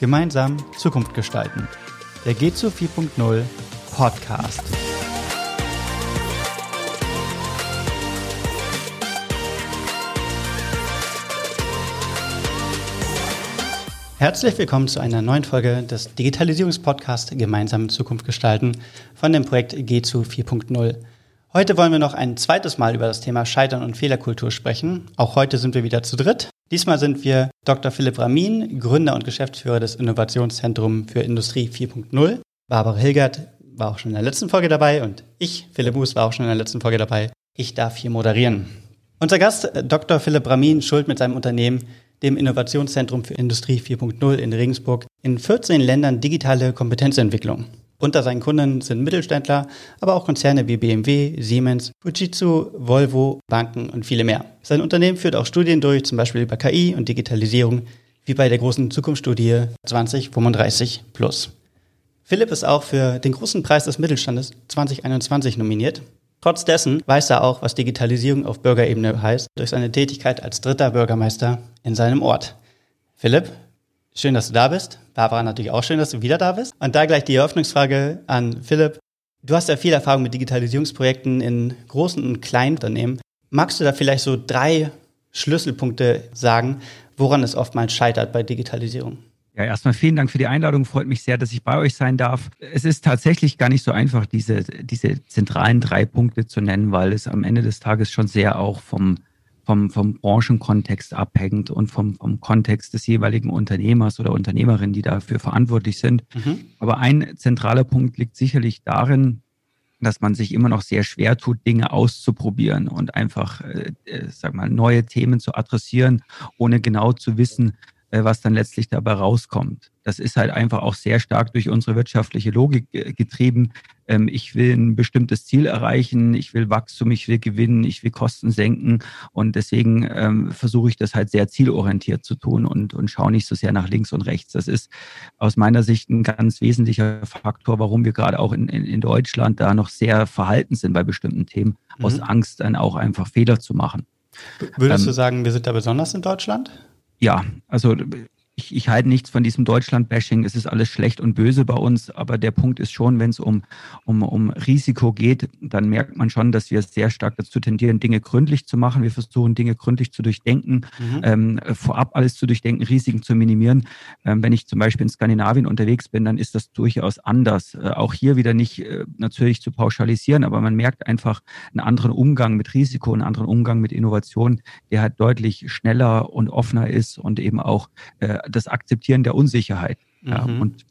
Gemeinsam Zukunft gestalten. Der G zu 4.0 Podcast. Herzlich willkommen zu einer neuen Folge des Digitalisierungspodcasts Gemeinsam Zukunft gestalten von dem Projekt G zu 4.0. Heute wollen wir noch ein zweites Mal über das Thema Scheitern und Fehlerkultur sprechen. Auch heute sind wir wieder zu dritt. Diesmal sind wir Dr. Philipp Ramin, Gründer und Geschäftsführer des Innovationszentrums für Industrie 4.0. Barbara Hilgert war auch schon in der letzten Folge dabei und ich, Philipp Buß, war auch schon in der letzten Folge dabei. Ich darf hier moderieren. Unser Gast, Dr. Philipp Ramin, schuld mit seinem Unternehmen, dem Innovationszentrum für Industrie 4.0 in Regensburg, in 14 Ländern digitale Kompetenzentwicklung. Unter seinen Kunden sind Mittelständler, aber auch Konzerne wie BMW, Siemens, Fujitsu, Volvo, Banken und viele mehr. Sein Unternehmen führt auch Studien durch, zum Beispiel über KI und Digitalisierung, wie bei der großen Zukunftsstudie 2035 Plus. Philipp ist auch für den großen Preis des Mittelstandes 2021 nominiert. Trotz dessen weiß er auch, was Digitalisierung auf Bürgerebene heißt, durch seine Tätigkeit als dritter Bürgermeister in seinem Ort. Philipp, Schön, dass du da bist. Barbara, natürlich auch schön, dass du wieder da bist. Und da gleich die Eröffnungsfrage an Philipp. Du hast ja viel Erfahrung mit Digitalisierungsprojekten in großen und kleinen Unternehmen. Magst du da vielleicht so drei Schlüsselpunkte sagen, woran es oftmals scheitert bei Digitalisierung? Ja, erstmal vielen Dank für die Einladung. Freut mich sehr, dass ich bei euch sein darf. Es ist tatsächlich gar nicht so einfach, diese, diese zentralen drei Punkte zu nennen, weil es am Ende des Tages schon sehr auch vom vom, vom Branchenkontext abhängt und vom, vom Kontext des jeweiligen Unternehmers oder Unternehmerin, die dafür verantwortlich sind. Mhm. Aber ein zentraler Punkt liegt sicherlich darin, dass man sich immer noch sehr schwer tut, Dinge auszuprobieren und einfach, äh, äh sag mal, neue Themen zu adressieren, ohne genau zu wissen, was dann letztlich dabei rauskommt. Das ist halt einfach auch sehr stark durch unsere wirtschaftliche Logik äh, getrieben. Ähm, ich will ein bestimmtes Ziel erreichen, ich will Wachstum, ich will gewinnen, ich will Kosten senken und deswegen ähm, versuche ich das halt sehr zielorientiert zu tun und, und schaue nicht so sehr nach links und rechts. Das ist aus meiner Sicht ein ganz wesentlicher Faktor, warum wir gerade auch in, in, in Deutschland da noch sehr verhalten sind bei bestimmten Themen, mhm. aus Angst dann auch einfach Fehler zu machen. Würdest ähm, du sagen, wir sind da besonders in Deutschland? Ja, also ich, ich halte nichts von diesem Deutschland-Bashing. Es ist alles schlecht und böse bei uns. Aber der Punkt ist schon, wenn es um, um, um Risiko geht, dann merkt man schon, dass wir sehr stark dazu tendieren, Dinge gründlich zu machen. Wir versuchen, Dinge gründlich zu durchdenken, mhm. ähm, vorab alles zu durchdenken, Risiken zu minimieren. Ähm, wenn ich zum Beispiel in Skandinavien unterwegs bin, dann ist das durchaus anders. Äh, auch hier wieder nicht äh, natürlich zu pauschalisieren, aber man merkt einfach einen anderen Umgang mit Risiko, einen anderen Umgang mit Innovation, der halt deutlich schneller und offener ist und eben auch äh, das Akzeptieren der Unsicherheit. Mhm. Ja, und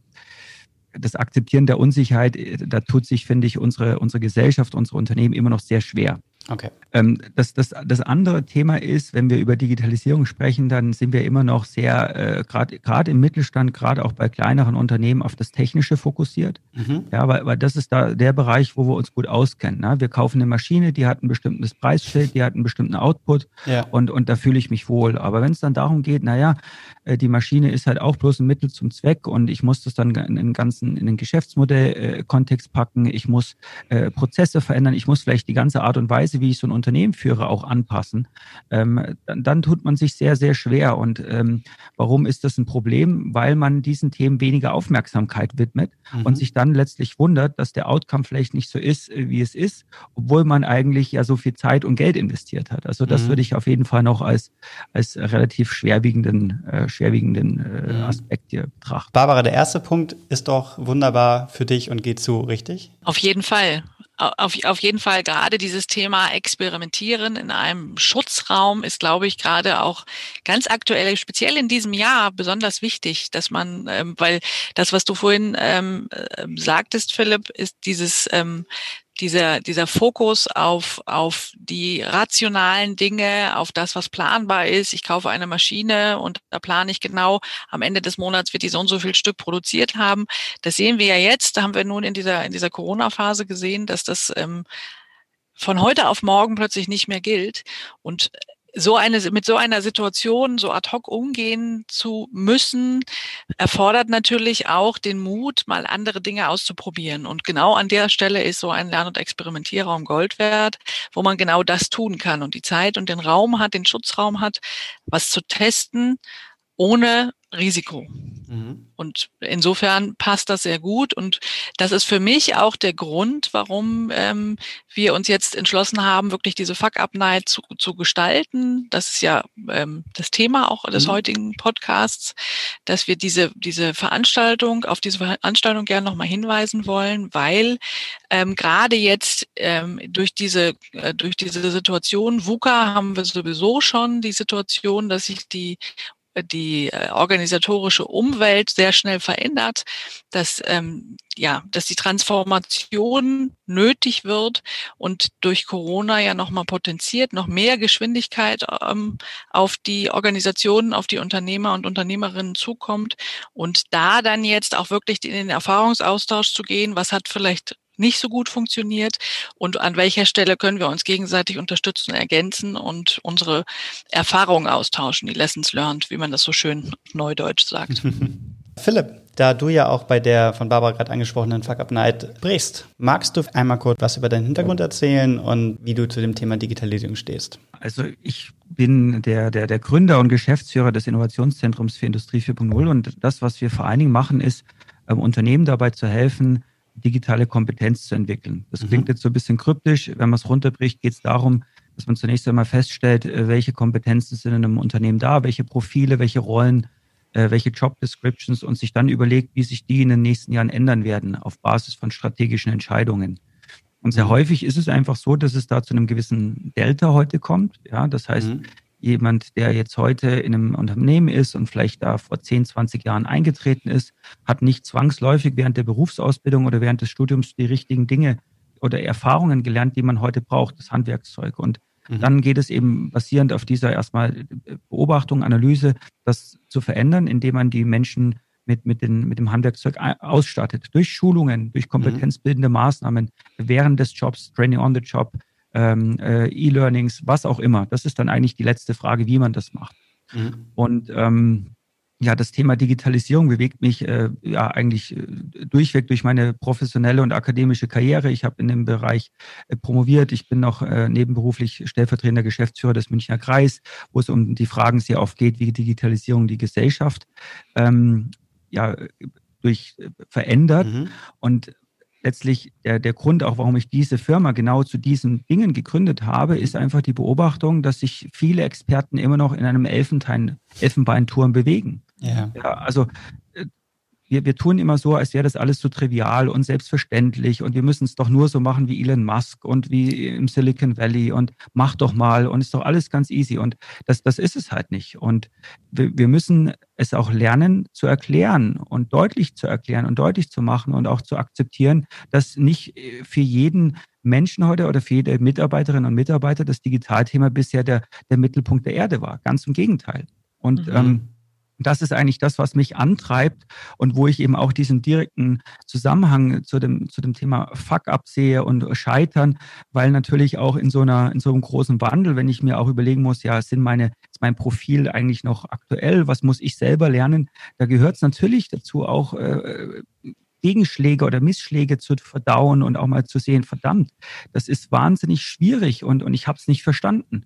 das Akzeptieren der Unsicherheit, äh, da tut sich, finde ich, unsere, unsere Gesellschaft, unsere Unternehmen immer noch sehr schwer. Okay. Ähm, das, das, das andere Thema ist, wenn wir über Digitalisierung sprechen, dann sind wir immer noch sehr, äh, gerade im Mittelstand, gerade auch bei kleineren Unternehmen, auf das Technische fokussiert. Mhm. Ja, weil, weil das ist da der Bereich, wo wir uns gut auskennen. Ne? Wir kaufen eine Maschine, die hat ein bestimmtes Preisschild, die hat einen bestimmten Output ja. und, und da fühle ich mich wohl. Aber wenn es dann darum geht, naja, äh, die Maschine ist halt auch bloß ein Mittel zum Zweck und ich muss das dann in den ganzen, in den Geschäftsmodell-Kontext äh, packen, ich muss äh, Prozesse verändern, ich muss vielleicht die ganze Art und Weise, wie ich so ein Unternehmen führe, auch anpassen, ähm, dann, dann, tut man sich sehr, sehr schwer. Und ähm, warum ist das ein Problem? Weil man diesen Themen weniger Aufmerksamkeit widmet mhm. und sich dann letztlich wundert, dass der Outcome vielleicht nicht so ist, äh, wie es ist, obwohl man eigentlich ja so viel Zeit und Geld investiert hat. Also das mhm. würde ich auf jeden Fall noch als, als relativ schwerwiegenden, äh, schwerwiegenden äh, mhm. Aspekt hier betrachten. Barbara, der erste Punkt ist doch wunderbar für dich und geht zu, richtig? Auf jeden Fall auf, auf jeden Fall gerade dieses Thema Experimentieren in einem Schutzraum ist, glaube ich, gerade auch ganz aktuell, speziell in diesem Jahr, besonders wichtig, dass man, ähm, weil das, was du vorhin ähm, äh, sagtest, Philipp, ist dieses ähm, dieser, dieser Fokus auf, auf die rationalen Dinge, auf das, was planbar ist. Ich kaufe eine Maschine und da plane ich genau, am Ende des Monats wird die so und so viel Stück produziert haben. Das sehen wir ja jetzt. Da haben wir nun in dieser, in dieser Corona-Phase gesehen, dass das ähm, von heute auf morgen plötzlich nicht mehr gilt. Und so eine, mit so einer Situation so ad hoc umgehen zu müssen, erfordert natürlich auch den Mut, mal andere Dinge auszuprobieren. Und genau an der Stelle ist so ein Lern- und Experimentierraum Gold wert, wo man genau das tun kann und die Zeit und den Raum hat, den Schutzraum hat, was zu testen, ohne Risiko. Mhm. Und insofern passt das sehr gut. Und das ist für mich auch der Grund, warum ähm, wir uns jetzt entschlossen haben, wirklich diese Fuck-Up-Night zu, zu gestalten. Das ist ja ähm, das Thema auch des mhm. heutigen Podcasts, dass wir diese, diese Veranstaltung, auf diese Veranstaltung gerne nochmal hinweisen wollen, weil ähm, gerade jetzt ähm, durch diese, äh, durch diese Situation VUCA haben wir sowieso schon die Situation, dass sich die die äh, organisatorische Umwelt sehr schnell verändert, dass ähm, ja, dass die Transformation nötig wird und durch Corona ja nochmal potenziert, noch mehr Geschwindigkeit ähm, auf die Organisationen, auf die Unternehmer und Unternehmerinnen zukommt. Und da dann jetzt auch wirklich in den Erfahrungsaustausch zu gehen, was hat vielleicht nicht so gut funktioniert und an welcher Stelle können wir uns gegenseitig unterstützen, ergänzen und unsere Erfahrungen austauschen, die Lessons learned, wie man das so schön neudeutsch sagt. Philipp, da du ja auch bei der von Barbara gerade angesprochenen Fuck Up Night brichst, magst du einmal kurz was über deinen Hintergrund erzählen und wie du zu dem Thema Digitalisierung stehst? Also ich bin der, der, der Gründer und Geschäftsführer des Innovationszentrums für Industrie 4.0 und das, was wir vor allen Dingen machen, ist, ähm, Unternehmen dabei zu helfen, digitale Kompetenz zu entwickeln. Das klingt mhm. jetzt so ein bisschen kryptisch. Wenn man es runterbricht, geht es darum, dass man zunächst einmal feststellt, äh, welche Kompetenzen sind in einem Unternehmen da, welche Profile, welche Rollen, äh, welche Job Descriptions und sich dann überlegt, wie sich die in den nächsten Jahren ändern werden auf Basis von strategischen Entscheidungen. Und sehr mhm. häufig ist es einfach so, dass es da zu einem gewissen Delta heute kommt. Ja, das heißt, mhm jemand, der jetzt heute in einem Unternehmen ist und vielleicht da vor 10, 20 Jahren eingetreten ist, hat nicht zwangsläufig während der Berufsausbildung oder während des Studiums die richtigen Dinge oder Erfahrungen gelernt, die man heute braucht, das Handwerkszeug. Und mhm. dann geht es eben basierend auf dieser erstmal Beobachtung, Analyse, das zu verändern, indem man die Menschen mit, mit, den, mit dem Handwerkszeug ausstattet. Durch Schulungen, durch mhm. kompetenzbildende Maßnahmen während des Jobs, Training on the Job, ähm, äh, E-Learnings, was auch immer. Das ist dann eigentlich die letzte Frage, wie man das macht. Mhm. Und ähm, ja, das Thema Digitalisierung bewegt mich äh, ja eigentlich äh, durchweg durch meine professionelle und akademische Karriere. Ich habe in dem Bereich äh, promoviert. Ich bin noch äh, nebenberuflich stellvertretender Geschäftsführer des Münchner Kreis, wo es um die Fragen sehr oft geht, wie Digitalisierung die Gesellschaft ähm, ja durch äh, verändert. Mhm. Und letztlich der, der Grund auch, warum ich diese Firma genau zu diesen Dingen gegründet habe, ist einfach die Beobachtung, dass sich viele Experten immer noch in einem Elfentein, Elfenbeinturm bewegen. Ja. ja also wir, wir tun immer so, als wäre das alles so trivial und selbstverständlich und wir müssen es doch nur so machen wie Elon Musk und wie im Silicon Valley und mach doch mal und ist doch alles ganz easy und das, das ist es halt nicht. Und wir, wir müssen es auch lernen zu erklären und deutlich zu erklären und deutlich zu machen und auch zu akzeptieren, dass nicht für jeden Menschen heute oder für jede Mitarbeiterin und Mitarbeiter das Digitalthema bisher der, der Mittelpunkt der Erde war. Ganz im Gegenteil. Und mhm. ähm, das ist eigentlich das, was mich antreibt und wo ich eben auch diesen direkten Zusammenhang zu dem, zu dem Thema Fuck-up sehe und Scheitern, weil natürlich auch in so einer, in so einem großen Wandel, wenn ich mir auch überlegen muss, ja, sind meine, ist mein Profil eigentlich noch aktuell? Was muss ich selber lernen? Da gehört es natürlich dazu auch, äh, Gegenschläge oder Missschläge zu verdauen und auch mal zu sehen, verdammt, das ist wahnsinnig schwierig und, und ich habe es nicht verstanden.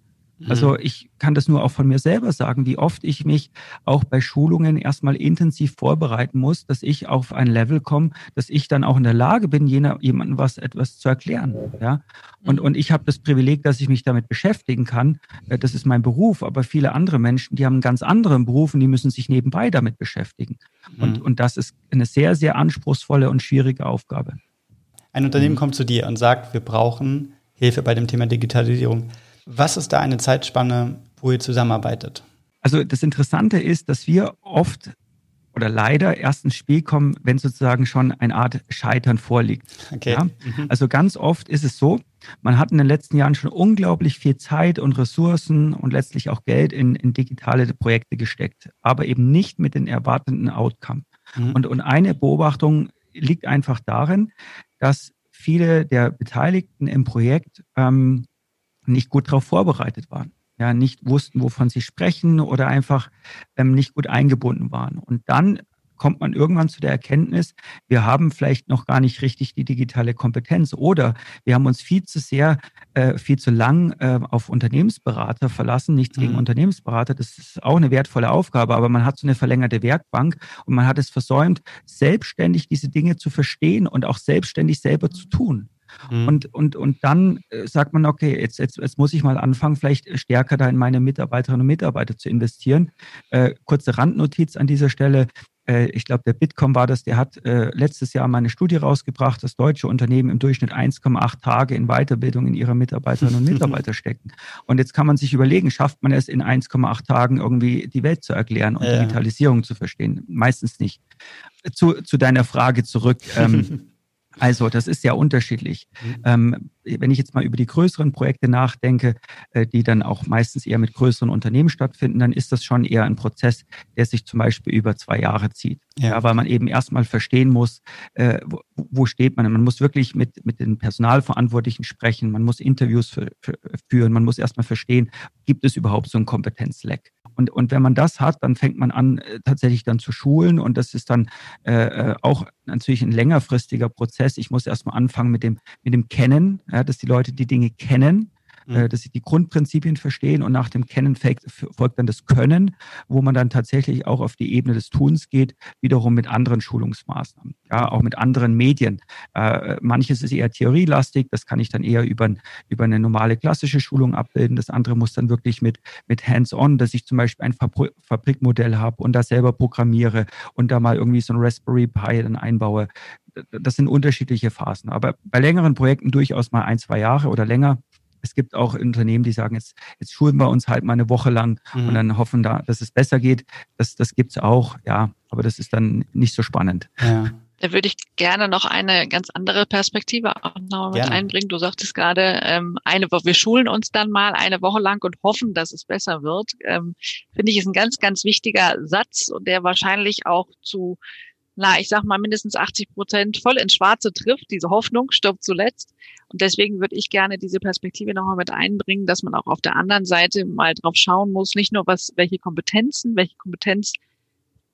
Also mhm. ich kann das nur auch von mir selber sagen, wie oft ich mich auch bei Schulungen erstmal intensiv vorbereiten muss, dass ich auf ein Level komme, dass ich dann auch in der Lage bin, jener, jemandem was etwas zu erklären. Ja? Und, und ich habe das Privileg, dass ich mich damit beschäftigen kann. Äh, das ist mein Beruf, aber viele andere Menschen, die haben einen ganz anderen Beruf und die müssen sich nebenbei damit beschäftigen. Und, mhm. und das ist eine sehr, sehr anspruchsvolle und schwierige Aufgabe. Ein Unternehmen mhm. kommt zu dir und sagt, wir brauchen Hilfe bei dem Thema Digitalisierung. Was ist da eine Zeitspanne, wo ihr zusammenarbeitet? Also das Interessante ist, dass wir oft oder leider erst ins Spiel kommen, wenn sozusagen schon eine Art Scheitern vorliegt. Okay. Ja? Mhm. Also ganz oft ist es so, man hat in den letzten Jahren schon unglaublich viel Zeit und Ressourcen und letztlich auch Geld in, in digitale Projekte gesteckt, aber eben nicht mit den erwarteten Outcome. Mhm. Und, und eine Beobachtung liegt einfach darin, dass viele der Beteiligten im Projekt ähm, nicht gut darauf vorbereitet waren. Ja, nicht wussten, wovon sie sprechen oder einfach ähm, nicht gut eingebunden waren. Und dann kommt man irgendwann zu der Erkenntnis, wir haben vielleicht noch gar nicht richtig die digitale Kompetenz oder wir haben uns viel zu sehr, äh, viel zu lang äh, auf Unternehmensberater verlassen. Nichts mhm. gegen Unternehmensberater, das ist auch eine wertvolle Aufgabe, aber man hat so eine verlängerte Werkbank und man hat es versäumt, selbstständig diese Dinge zu verstehen und auch selbstständig selber zu tun. Mhm. Und, und, und dann äh, sagt man, okay, jetzt, jetzt, jetzt muss ich mal anfangen, vielleicht stärker da in meine Mitarbeiterinnen und Mitarbeiter zu investieren. Äh, kurze Randnotiz an dieser Stelle. Äh, ich glaube, der Bitkom war das, der hat äh, letztes Jahr mal eine Studie rausgebracht, dass deutsche Unternehmen im Durchschnitt 1,8 Tage in Weiterbildung in ihrer Mitarbeiterinnen und Mitarbeiter stecken. Und jetzt kann man sich überlegen, schafft man es in 1,8 Tagen irgendwie die Welt zu erklären und ja. Digitalisierung zu verstehen? Meistens nicht. Zu, zu deiner Frage zurück. Ähm, Also das ist ja unterschiedlich. Mhm. Ähm, wenn ich jetzt mal über die größeren Projekte nachdenke, äh, die dann auch meistens eher mit größeren Unternehmen stattfinden, dann ist das schon eher ein Prozess, der sich zum Beispiel über zwei Jahre zieht. Ja, ja weil man eben erstmal verstehen muss, äh, wo, wo, steht man. Man muss wirklich mit, mit den Personalverantwortlichen sprechen, man muss Interviews für, für, führen, man muss erstmal verstehen, gibt es überhaupt so ein Kompetenzleck. Und, und wenn man das hat, dann fängt man an, äh, tatsächlich dann zu schulen. Und das ist dann äh, äh, auch natürlich ein längerfristiger Prozess. Ich muss erstmal anfangen mit dem, mit dem Kennen, ja, dass die Leute die Dinge kennen mhm. dass sie die Grundprinzipien verstehen und nach dem Kennen folgt dann das Können, wo man dann tatsächlich auch auf die Ebene des Tuns geht, wiederum mit anderen Schulungsmaßnahmen, ja, auch mit anderen Medien. Äh, manches ist eher theorielastig, das kann ich dann eher über, über eine normale klassische Schulung abbilden. Das andere muss dann wirklich mit, mit Hands-on, dass ich zum Beispiel ein Fabrikmodell habe und das selber programmiere und da mal irgendwie so ein Raspberry Pi dann einbaue das sind unterschiedliche Phasen. Aber bei längeren Projekten durchaus mal ein, zwei Jahre oder länger. Es gibt auch Unternehmen, die sagen, jetzt, jetzt schulen wir uns halt mal eine Woche lang mhm. und dann hoffen da, dass es besser geht. Das, das gibt's auch, ja, aber das ist dann nicht so spannend. Ja. Da würde ich gerne noch eine ganz andere Perspektive auch noch mit gerne. einbringen. Du sagtest gerade, ähm, eine Woche, wir schulen uns dann mal eine Woche lang und hoffen, dass es besser wird. Ähm, Finde ich ist ein ganz, ganz wichtiger Satz und der wahrscheinlich auch zu na, ich sag mal, mindestens 80 Prozent voll ins Schwarze trifft. Diese Hoffnung stirbt zuletzt. Und deswegen würde ich gerne diese Perspektive nochmal mit einbringen, dass man auch auf der anderen Seite mal drauf schauen muss, nicht nur was, welche Kompetenzen, welche Kompetenzfelder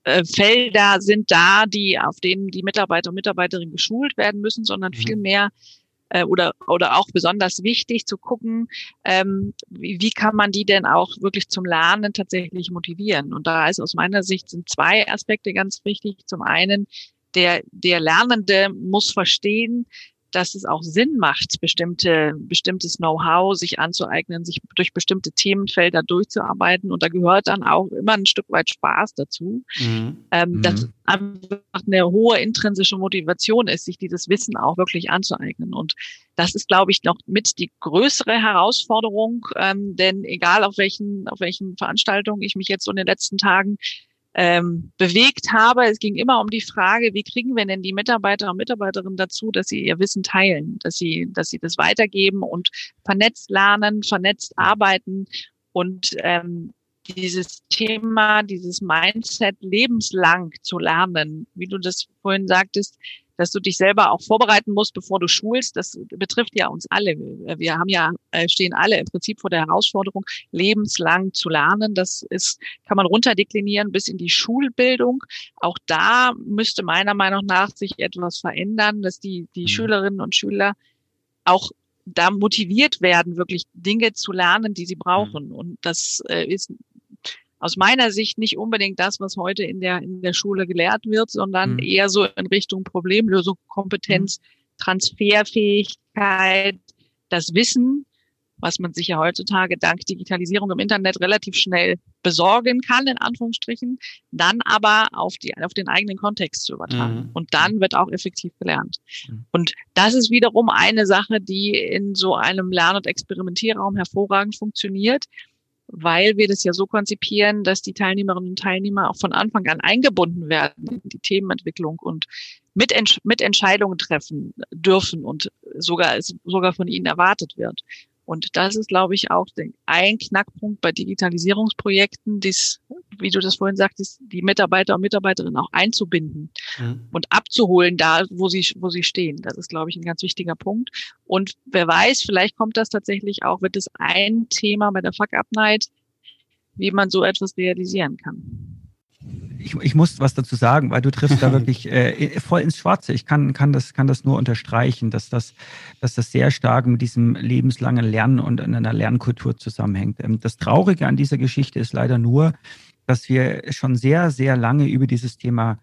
äh, sind da, die, auf denen die Mitarbeiter und Mitarbeiterinnen geschult werden müssen, sondern mhm. vielmehr, äh, oder, oder auch besonders wichtig zu gucken, ähm, wie, wie kann man die denn auch wirklich zum Lernen tatsächlich motivieren. Und da ist aus meiner Sicht sind zwei Aspekte ganz wichtig. Zum einen, der, der Lernende muss verstehen, dass es auch Sinn macht, bestimmte, bestimmtes Know-how sich anzueignen, sich durch bestimmte Themenfelder durchzuarbeiten. Und da gehört dann auch immer ein Stück weit Spaß dazu. Mhm. Ähm, mhm. Dass einfach eine hohe intrinsische Motivation ist, sich dieses Wissen auch wirklich anzueignen. Und das ist, glaube ich, noch mit die größere Herausforderung. Ähm, denn egal auf welchen, auf welchen Veranstaltungen ich mich jetzt so in den letzten Tagen ähm, bewegt habe. Es ging immer um die Frage, wie kriegen wir denn die Mitarbeiter und Mitarbeiterinnen dazu, dass sie ihr Wissen teilen, dass sie, dass sie das weitergeben und vernetzt lernen, vernetzt arbeiten und ähm, dieses Thema, dieses Mindset lebenslang zu lernen, wie du das vorhin sagtest, dass du dich selber auch vorbereiten musst, bevor du schulst. Das betrifft ja uns alle. Wir haben ja, äh, stehen alle im Prinzip vor der Herausforderung, lebenslang zu lernen. Das ist, kann man runterdeklinieren bis in die Schulbildung. Auch da müsste meiner Meinung nach sich etwas verändern, dass die, die mhm. Schülerinnen und Schüler auch da motiviert werden, wirklich Dinge zu lernen, die sie brauchen. Mhm. Und das äh, ist aus meiner Sicht nicht unbedingt das, was heute in der, in der Schule gelehrt wird, sondern mhm. eher so in Richtung Problemlösung, Kompetenz, mhm. Transferfähigkeit, das Wissen, was man sich ja heutzutage dank Digitalisierung im Internet relativ schnell besorgen kann, in Anführungsstrichen, dann aber auf, die, auf den eigenen Kontext zu übertragen. Mhm. Und dann wird auch effektiv gelernt. Mhm. Und das ist wiederum eine Sache, die in so einem Lern- und Experimentierraum hervorragend funktioniert, weil wir das ja so konzipieren, dass die Teilnehmerinnen und Teilnehmer auch von Anfang an eingebunden werden in die Themenentwicklung und mit, mit Entscheidungen treffen dürfen und sogar, sogar von ihnen erwartet wird. Und das ist, glaube ich, auch ein Knackpunkt bei Digitalisierungsprojekten, dies, wie du das vorhin sagtest, die Mitarbeiter und Mitarbeiterinnen auch einzubinden mhm. und abzuholen da, wo sie, wo sie stehen. Das ist, glaube ich, ein ganz wichtiger Punkt. Und wer weiß, vielleicht kommt das tatsächlich auch, wird es ein Thema bei der Fuck Up Night, wie man so etwas realisieren kann. Ich, ich muss was dazu sagen, weil du triffst da wirklich äh, voll ins Schwarze. Ich kann, kann, das, kann das nur unterstreichen, dass das, dass das sehr stark mit diesem lebenslangen Lernen und einer Lernkultur zusammenhängt. Ähm, das Traurige an dieser Geschichte ist leider nur, dass wir schon sehr, sehr lange über dieses Thema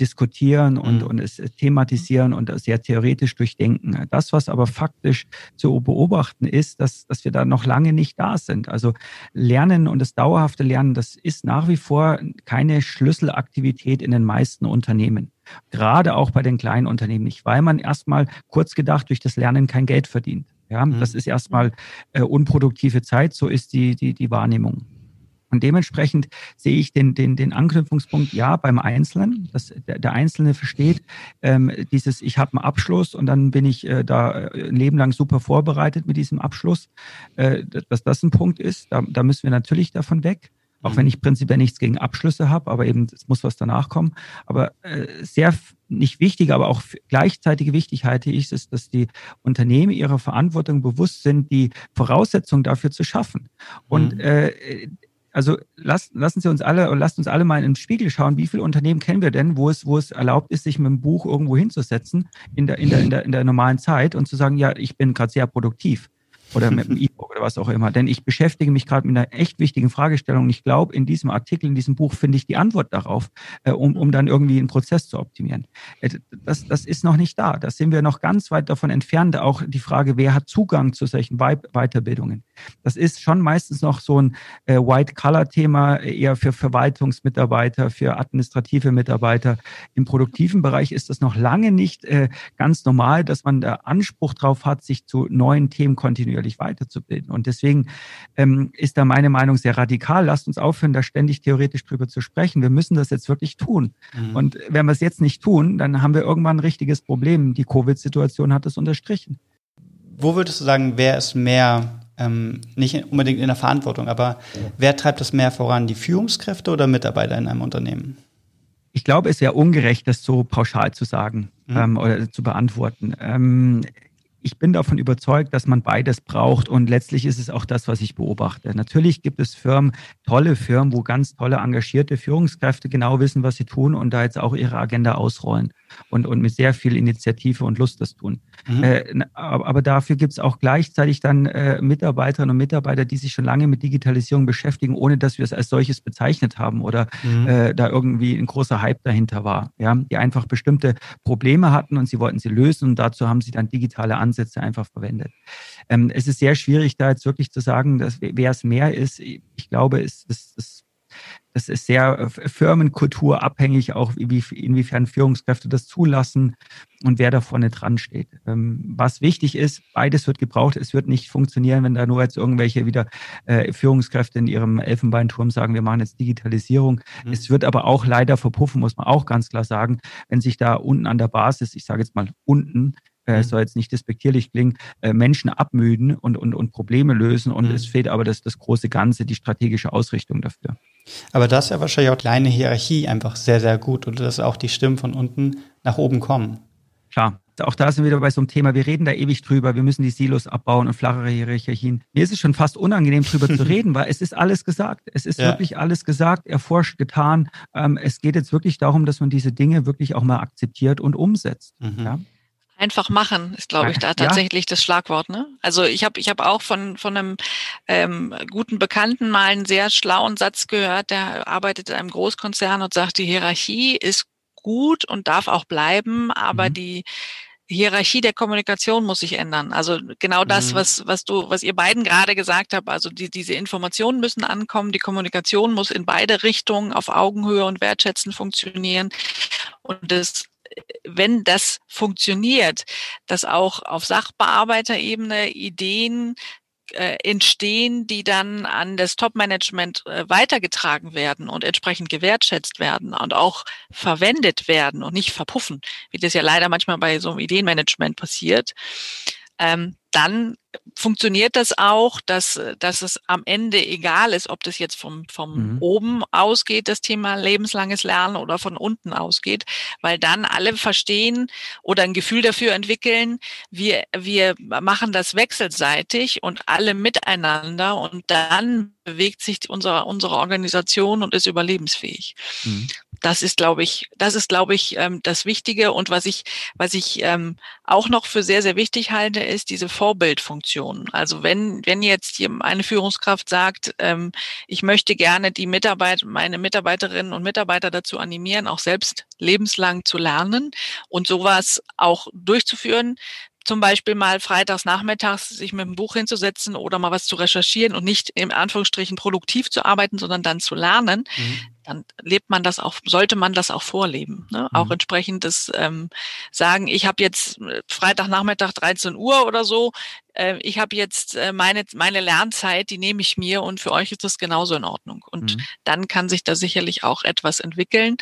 diskutieren und, mhm. und es thematisieren und sehr theoretisch durchdenken. Das, was aber faktisch zu beobachten ist, dass, dass wir da noch lange nicht da sind. Also Lernen und das dauerhafte Lernen, das ist nach wie vor keine Schlüsselaktivität in den meisten Unternehmen. Gerade auch bei den kleinen Unternehmen nicht, weil man erstmal kurz gedacht durch das Lernen kein Geld verdient. Ja, mhm. das ist erstmal äh, unproduktive Zeit, so ist die, die, die Wahrnehmung. Und dementsprechend sehe ich den, den, den Anknüpfungspunkt ja beim Einzelnen, dass der, der Einzelne versteht, ähm, dieses, ich habe einen Abschluss und dann bin ich äh, da äh, ein Leben lang super vorbereitet mit diesem Abschluss, äh, dass das ein Punkt ist. Da, da müssen wir natürlich davon weg. Auch wenn mhm. ich prinzipiell nichts gegen Abschlüsse habe, aber eben es muss was danach kommen. Aber äh, sehr nicht wichtig, aber auch gleichzeitig wichtig halte ich es, dass die Unternehmen ihrer Verantwortung bewusst sind, die Voraussetzungen dafür zu schaffen. Und mhm. äh, also lasst, lassen Sie uns alle, lasst uns alle mal in den Spiegel schauen, wie viele Unternehmen kennen wir denn, wo es, wo es erlaubt ist, sich mit einem Buch irgendwo hinzusetzen in der, in der, in der, in der normalen Zeit und zu sagen, ja, ich bin gerade sehr produktiv oder mit dem E-Book oder was auch immer. Denn ich beschäftige mich gerade mit einer echt wichtigen Fragestellung. Und ich glaube, in diesem Artikel, in diesem Buch finde ich die Antwort darauf, äh, um, um dann irgendwie einen Prozess zu optimieren. Äh, das, das ist noch nicht da. Da sind wir noch ganz weit davon entfernt. Auch die Frage, wer hat Zugang zu solchen Weiterbildungen? Das ist schon meistens noch so ein äh, White-Color-Thema, eher für Verwaltungsmitarbeiter, für administrative Mitarbeiter. Im produktiven Bereich ist das noch lange nicht äh, ganz normal, dass man da Anspruch drauf hat, sich zu neuen Themen kontinuierlich kontinuierlich weiterzubilden. Und deswegen ähm, ist da meine Meinung sehr radikal. Lasst uns aufhören, da ständig theoretisch drüber zu sprechen. Wir müssen das jetzt wirklich tun. Mhm. Und wenn wir es jetzt nicht tun, dann haben wir irgendwann ein richtiges Problem. Die Covid-Situation hat es unterstrichen. Wo würdest du sagen, wer ist mehr ähm, nicht unbedingt in der Verantwortung, aber wer treibt das mehr voran, die Führungskräfte oder Mitarbeiter in einem Unternehmen? Ich glaube, es wäre ungerecht, das so pauschal zu sagen mhm. ähm, oder zu beantworten. Ähm, ich bin davon überzeugt, dass man beides braucht und letztlich ist es auch das, was ich beobachte. Natürlich gibt es Firmen, tolle Firmen, wo ganz tolle engagierte Führungskräfte genau wissen, was sie tun und da jetzt auch ihre Agenda ausrollen und, und mit sehr viel Initiative und Lust das tun. Mhm. Äh, aber dafür gibt es auch gleichzeitig dann äh, Mitarbeiterinnen und Mitarbeiter, die sich schon lange mit Digitalisierung beschäftigen, ohne dass wir es als solches bezeichnet haben oder mhm. äh, da irgendwie ein großer Hype dahinter war. Ja? Die einfach bestimmte Probleme hatten und sie wollten sie lösen und dazu haben sie dann digitale Ansätze einfach verwendet. Ähm, es ist sehr schwierig, da jetzt wirklich zu sagen, dass wer es mehr ist. Ich glaube, es, es, es das ist sehr äh, firmenkulturabhängig, auch wie, inwiefern Führungskräfte das zulassen und wer da vorne dran steht. Ähm, was wichtig ist, beides wird gebraucht. Es wird nicht funktionieren, wenn da nur jetzt irgendwelche wieder äh, Führungskräfte in ihrem Elfenbeinturm sagen, wir machen jetzt Digitalisierung. Mhm. Es wird aber auch leider verpuffen, muss man auch ganz klar sagen, wenn sich da unten an der Basis, ich sage jetzt mal unten, äh, mhm. soll jetzt nicht despektierlich klingen, äh, Menschen abmüden und, und, und Probleme lösen und mhm. es fehlt aber das, das große Ganze, die strategische Ausrichtung dafür. Aber das ist ja wahrscheinlich auch kleine Hierarchie einfach sehr, sehr gut oder dass auch die Stimmen von unten nach oben kommen. Klar, auch da sind wir wieder bei so einem Thema, wir reden da ewig drüber, wir müssen die Silos abbauen und flachere Hierarchien. Mir ist es schon fast unangenehm, drüber zu reden, weil es ist alles gesagt. Es ist ja. wirklich alles gesagt, erforscht, getan. Ähm, es geht jetzt wirklich darum, dass man diese Dinge wirklich auch mal akzeptiert und umsetzt. Mhm. Ja? Einfach machen ist, glaube ich, da tatsächlich ja. das Schlagwort. Ne? Also ich habe ich hab auch von, von einem ähm, guten Bekannten mal einen sehr schlauen Satz gehört, der arbeitet in einem Großkonzern und sagt, die Hierarchie ist gut und darf auch bleiben, aber mhm. die Hierarchie der Kommunikation muss sich ändern. Also genau das, mhm. was, was du, was ihr beiden gerade gesagt habt. Also die, diese Informationen müssen ankommen. Die Kommunikation muss in beide Richtungen auf Augenhöhe und Wertschätzen funktionieren. Und das wenn das funktioniert, dass auch auf Sachbearbeiterebene Ideen äh, entstehen, die dann an das Top-Management äh, weitergetragen werden und entsprechend gewertschätzt werden und auch verwendet werden und nicht verpuffen, wie das ja leider manchmal bei so einem Ideenmanagement passiert, ähm, dann funktioniert das auch, dass, dass es am Ende egal ist, ob das jetzt vom, vom mhm. oben ausgeht, das Thema lebenslanges Lernen oder von unten ausgeht, weil dann alle verstehen oder ein Gefühl dafür entwickeln, wir, wir machen das wechselseitig und alle miteinander und dann bewegt sich unsere, unsere Organisation und ist überlebensfähig. Mhm. Das ist, glaube ich, das ist, glaube ich, ähm, das Wichtige. Und was ich, was ich ähm, auch noch für sehr, sehr wichtig halte, ist diese Vorbildfunktion. Also wenn, wenn jetzt eine Führungskraft sagt, ähm, ich möchte gerne die Mitarbeit, meine Mitarbeiterinnen und Mitarbeiter dazu animieren, auch selbst lebenslang zu lernen und sowas auch durchzuführen, zum Beispiel mal freitags nachmittags sich mit dem Buch hinzusetzen oder mal was zu recherchieren und nicht im Anführungsstrichen produktiv zu arbeiten, sondern dann zu lernen, mhm dann lebt man das auch, sollte man das auch vorleben. Ne? Mhm. Auch entsprechend das ähm, sagen, ich habe jetzt äh, Freitagnachmittag 13 Uhr oder so, äh, ich habe jetzt äh, meine, meine Lernzeit, die nehme ich mir und für euch ist das genauso in Ordnung. Und mhm. dann kann sich da sicherlich auch etwas entwickeln.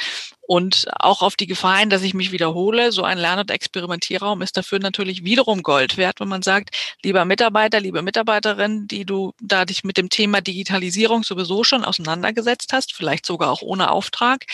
Und auch auf die Gefahr hin, dass ich mich wiederhole, so ein Lern- und Experimentierraum ist dafür natürlich wiederum Gold wert, wenn man sagt, lieber Mitarbeiter, liebe Mitarbeiterin, die du da dich mit dem Thema Digitalisierung sowieso schon auseinandergesetzt hast, vielleicht sogar auch ohne Auftrag,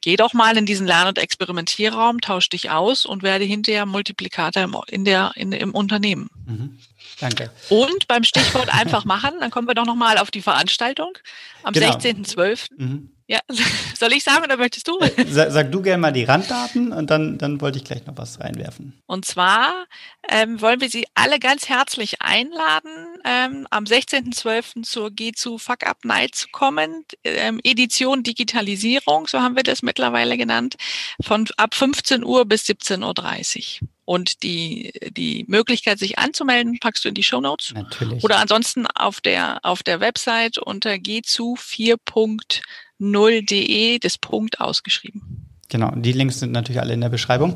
geh doch mal in diesen Lern- und Experimentierraum, tausch dich aus und werde hinterher Multiplikator in der, in, im Unternehmen. Mhm. Danke. Und beim Stichwort einfach machen, dann kommen wir doch nochmal auf die Veranstaltung am genau. 16.12. Mhm. Ja, soll ich sagen oder möchtest du? Äh, sag, sag du gerne mal die Randdaten und dann, dann wollte ich gleich noch was reinwerfen. Und zwar ähm, wollen wir Sie alle ganz herzlich einladen, ähm, am 16.12. zur G2 Fuck Up Night zu kommen. Ähm, Edition Digitalisierung, so haben wir das mittlerweile genannt, von ab 15 Uhr bis 17.30 Uhr. Und die, die Möglichkeit, sich anzumelden, packst du in die Show Notes. Natürlich. Oder ansonsten auf der, auf der Website unter g2.4.0.de das Punkt ausgeschrieben. Genau, die Links sind natürlich alle in der Beschreibung.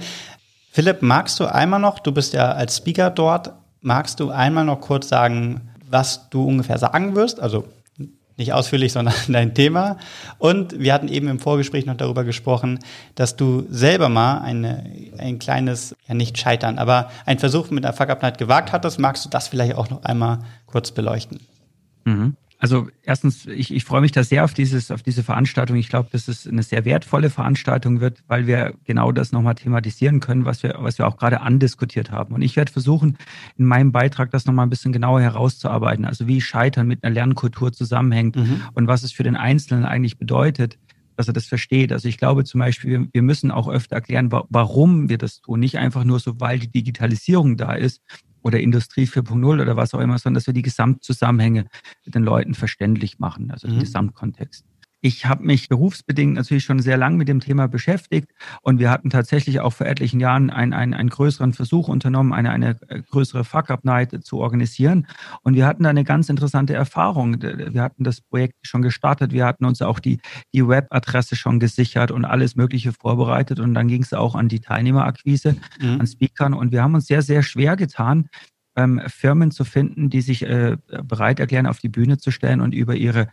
Philipp, magst du einmal noch, du bist ja als Speaker dort, magst du einmal noch kurz sagen, was du ungefähr sagen wirst? Also nicht ausführlich, sondern dein Thema. Und wir hatten eben im Vorgespräch noch darüber gesprochen, dass du selber mal eine, ein kleines, ja nicht scheitern, aber ein Versuch mit der Fuck Up Night gewagt hattest. Magst du das vielleicht auch noch einmal kurz beleuchten? Mhm. Also erstens, ich, ich freue mich da sehr auf dieses, auf diese Veranstaltung. Ich glaube, dass es eine sehr wertvolle Veranstaltung wird, weil wir genau das nochmal thematisieren können, was wir, was wir auch gerade andiskutiert haben. Und ich werde versuchen, in meinem Beitrag das nochmal ein bisschen genauer herauszuarbeiten. Also wie Scheitern mit einer Lernkultur zusammenhängt mhm. und was es für den Einzelnen eigentlich bedeutet, dass er das versteht. Also ich glaube zum Beispiel, wir, wir müssen auch öfter erklären, warum wir das tun. Nicht einfach nur so, weil die Digitalisierung da ist, oder Industrie 4.0 oder was auch immer, sondern dass wir die Gesamtzusammenhänge den Leuten verständlich machen, also mhm. den Gesamtkontext. Ich habe mich berufsbedingt natürlich schon sehr lang mit dem Thema beschäftigt und wir hatten tatsächlich auch vor etlichen Jahren einen, einen, einen größeren Versuch unternommen, eine, eine äh, größere Fuck-Up-Night zu organisieren. Und wir hatten da eine ganz interessante Erfahrung. Wir hatten das Projekt schon gestartet, wir hatten uns auch die, die Webadresse schon gesichert und alles Mögliche vorbereitet. Und dann ging es auch an die Teilnehmerakquise, mhm. an Speakern. Und wir haben uns sehr, sehr schwer getan, ähm, Firmen zu finden, die sich äh, bereit erklären, auf die Bühne zu stellen und über ihre,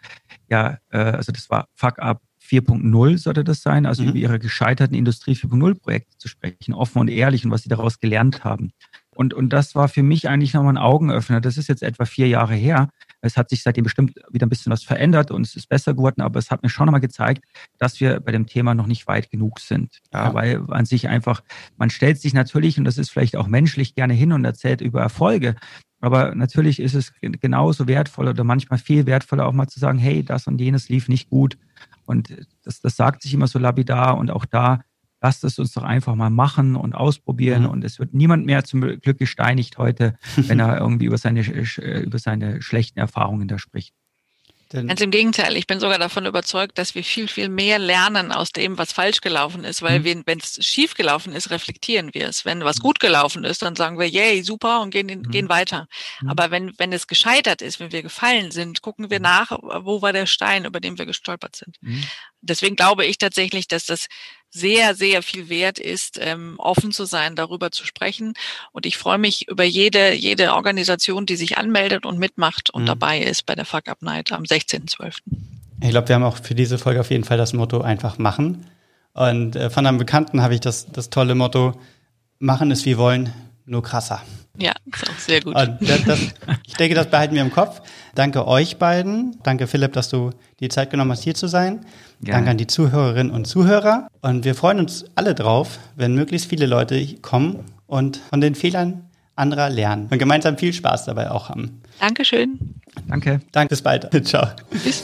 ja, äh, also das war Fuck Up 4.0 sollte das sein, also mhm. über ihre gescheiterten Industrie 4.0 Projekte zu sprechen, offen und ehrlich und was sie daraus gelernt haben. Und, und das war für mich eigentlich nochmal ein Augenöffner. Das ist jetzt etwa vier Jahre her. Es hat sich seitdem bestimmt wieder ein bisschen was verändert und es ist besser geworden, aber es hat mir schon nochmal gezeigt, dass wir bei dem Thema noch nicht weit genug sind. Ja. Weil an sich einfach, man stellt sich natürlich, und das ist vielleicht auch menschlich, gerne hin und erzählt über Erfolge. Aber natürlich ist es genauso wertvoll oder manchmal viel wertvoller auch mal zu sagen, hey, das und jenes lief nicht gut. Und das, das sagt sich immer so lapidar und auch da lasst es uns doch einfach mal machen und ausprobieren. Mhm. Und es wird niemand mehr zum Glück gesteinigt heute, wenn er irgendwie über seine, über seine schlechten Erfahrungen da spricht. Denn Ganz im Gegenteil, ich bin sogar davon überzeugt, dass wir viel, viel mehr lernen aus dem, was falsch gelaufen ist, weil mhm. wenn es schief gelaufen ist, reflektieren wir es. Wenn was gut gelaufen ist, dann sagen wir, yay, super und gehen, mhm. gehen weiter. Mhm. Aber wenn, wenn es gescheitert ist, wenn wir gefallen sind, gucken wir mhm. nach, wo war der Stein, über den wir gestolpert sind. Mhm. Deswegen glaube ich tatsächlich, dass das sehr, sehr viel wert ist, ähm, offen zu sein, darüber zu sprechen. Und ich freue mich über jede, jede Organisation, die sich anmeldet und mitmacht und mhm. dabei ist bei der Fuck Up Night am 16.12. Ich glaube, wir haben auch für diese Folge auf jeden Fall das Motto einfach machen. Und äh, von einem Bekannten habe ich das, das tolle Motto, machen es wie wollen, nur krasser. Ja, ist auch sehr gut. Das, das, ich denke, das behalten wir im Kopf. Danke euch beiden. Danke Philipp, dass du die Zeit genommen hast, hier zu sein. Gerne. Danke an die Zuhörerinnen und Zuhörer. Und wir freuen uns alle drauf, wenn möglichst viele Leute kommen und von den Fehlern anderer lernen und gemeinsam viel Spaß dabei auch haben. Dankeschön. Danke. Danke, bis bald. Ciao. Bis.